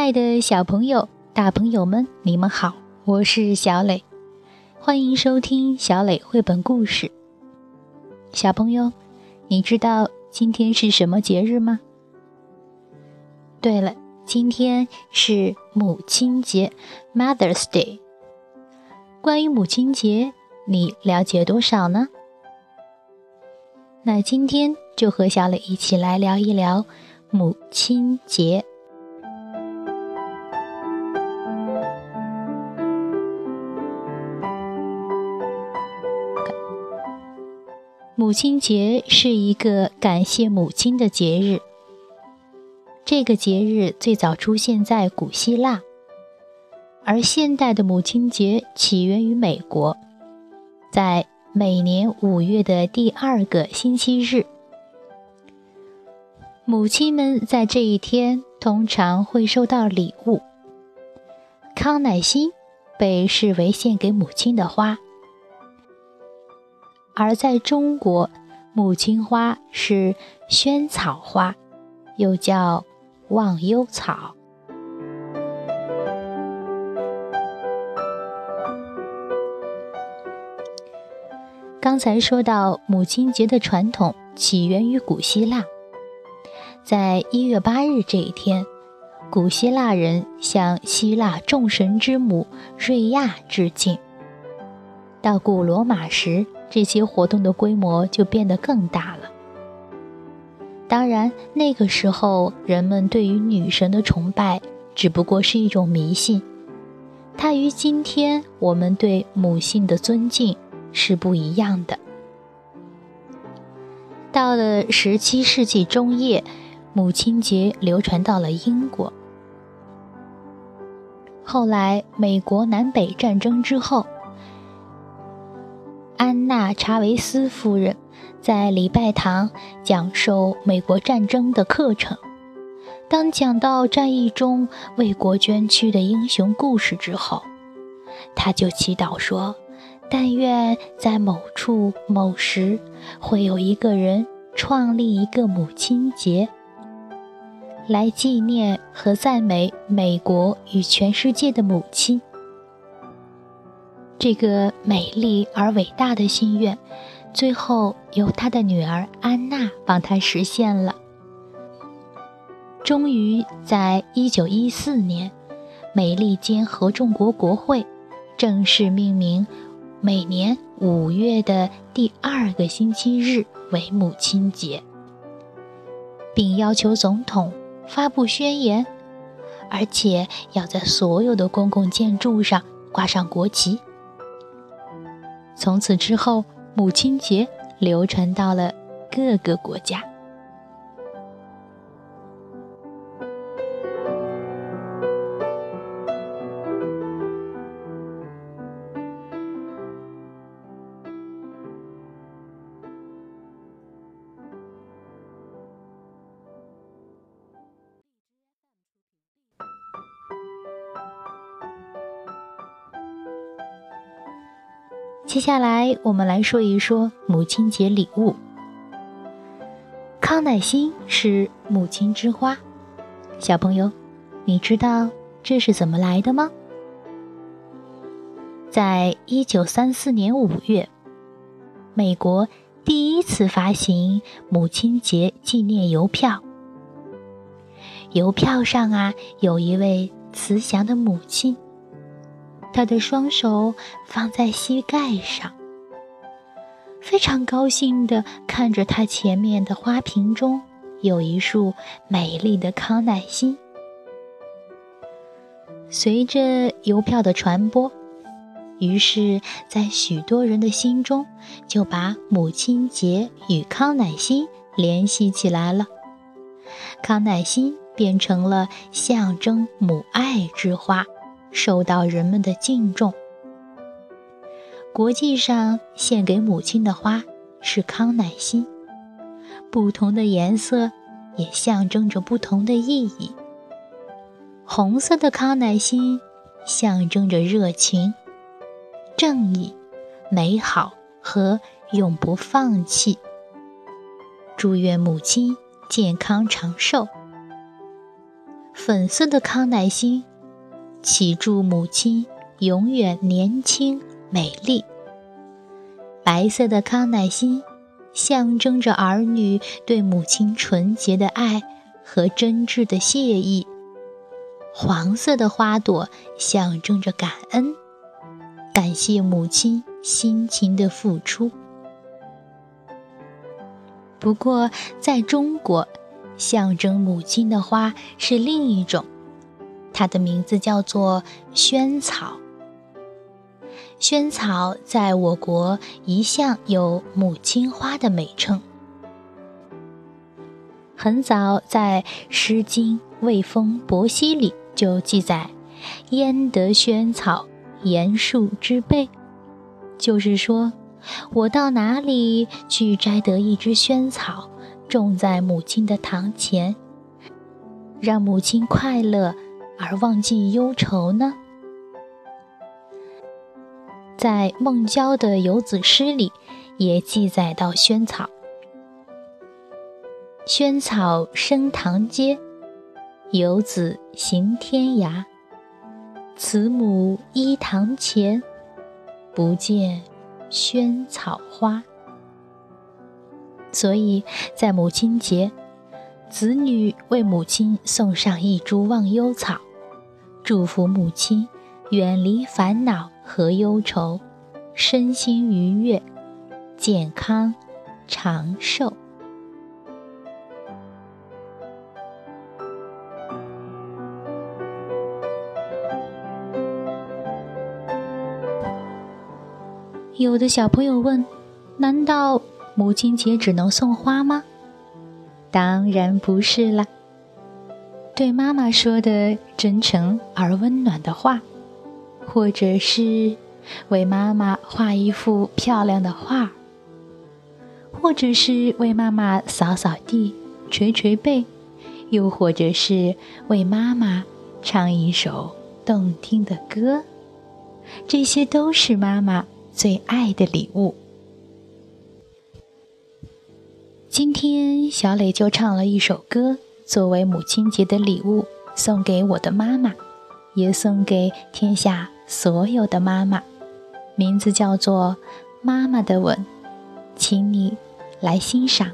亲爱的小朋友、大朋友们，你们好，我是小磊，欢迎收听小磊绘本故事。小朋友，你知道今天是什么节日吗？对了，今天是母亲节 （Mother's Day）。关于母亲节，你了解多少呢？那今天就和小磊一起来聊一聊母亲节。母亲节是一个感谢母亲的节日。这个节日最早出现在古希腊，而现代的母亲节起源于美国，在每年五月的第二个星期日。母亲们在这一天通常会收到礼物。康乃馨被视为献给母亲的花。而在中国，母亲花是萱草花，又叫忘忧草。刚才说到母亲节的传统起源于古希腊，在一月八日这一天，古希腊人向希腊众神之母瑞亚致敬。到古罗马时，这些活动的规模就变得更大了。当然，那个时候人们对于女神的崇拜只不过是一种迷信，它与今天我们对母性的尊敬是不一样的。到了十七世纪中叶，母亲节流传到了英国。后来，美国南北战争之后。安娜·查韦斯夫人在礼拜堂讲授美国战争的课程。当讲到战役中为国捐躯的英雄故事之后，他就祈祷说：“但愿在某处某时，会有一个人创立一个母亲节，来纪念和赞美美国与全世界的母亲。”这个美丽而伟大的心愿，最后由他的女儿安娜帮他实现了。终于在1914年，美利坚合众国国会正式命名每年五月的第二个星期日为母亲节，并要求总统发布宣言，而且要在所有的公共建筑上挂上国旗。从此之后，母亲节流传到了各个国家。接下来，我们来说一说母亲节礼物。康乃馨是母亲之花，小朋友，你知道这是怎么来的吗？在一九三四年五月，美国第一次发行母亲节纪念邮票，邮票上啊有一位慈祥的母亲。他的双手放在膝盖上，非常高兴地看着他前面的花瓶中有一束美丽的康乃馨。随着邮票的传播，于是，在许多人的心中就把母亲节与康乃馨联系起来了。康乃馨变成了象征母爱之花。受到人们的敬重。国际上献给母亲的花是康乃馨，不同的颜色也象征着不同的意义。红色的康乃馨象征着热情、正义、美好和永不放弃。祝愿母亲健康长寿。粉色的康乃馨，祈祝母亲永远年轻美丽。白色的康乃馨，象征着儿女对母亲纯洁的爱和真挚的谢意。黄色的花朵，象征着感恩，感谢母亲辛勤的付出。不过，在中国，象征母亲的花是另一种，它的名字叫做萱草。萱草在我国一向有“母亲花”的美称。很早在《诗经·卫风·伯兮》里就记载：“焉得萱草，言树之背。”就是说。我到哪里去摘得一枝萱草，种在母亲的堂前，让母亲快乐而忘记忧愁呢？在孟郊的《游子诗》里也记载到萱草：“萱草生堂阶，游子行天涯。慈母依堂前，不见。”萱草花，所以在母亲节，子女为母亲送上一株忘忧草，祝福母亲远离烦恼和忧愁，身心愉悦，健康长寿。有的小朋友问：“难道母亲节只能送花吗？”当然不是了。对妈妈说的真诚而温暖的话，或者是为妈妈画一幅漂亮的画，或者是为妈妈扫扫地、捶捶背，又或者是为妈妈唱一首动听的歌，这些都是妈妈。最爱的礼物。今天小磊就唱了一首歌，作为母亲节的礼物，送给我的妈妈，也送给天下所有的妈妈。名字叫做《妈妈的吻》，请你来欣赏。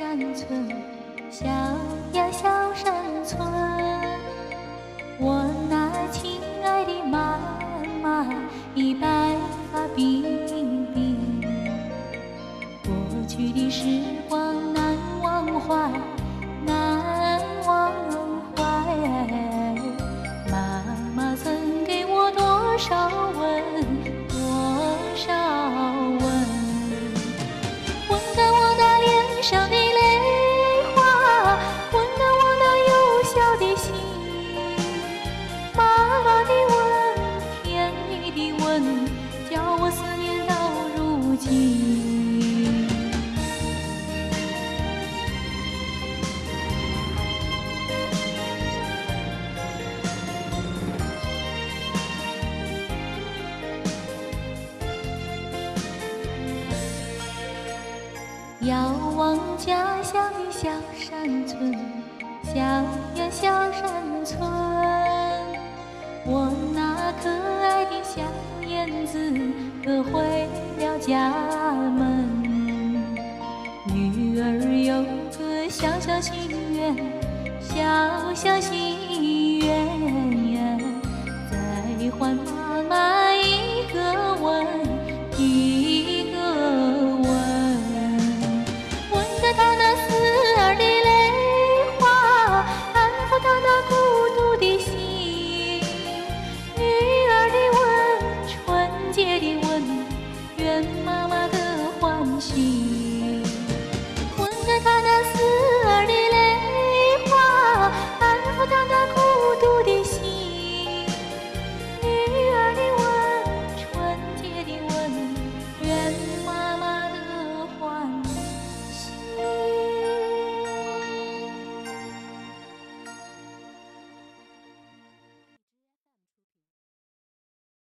山村，小呀小山村，我那亲爱的妈妈已白发鬓鬓，过去的时光遥望家乡的小山村，小呀小山村，我那可爱的小燕子可回了家门。女儿有个小小心愿，小小心愿，再还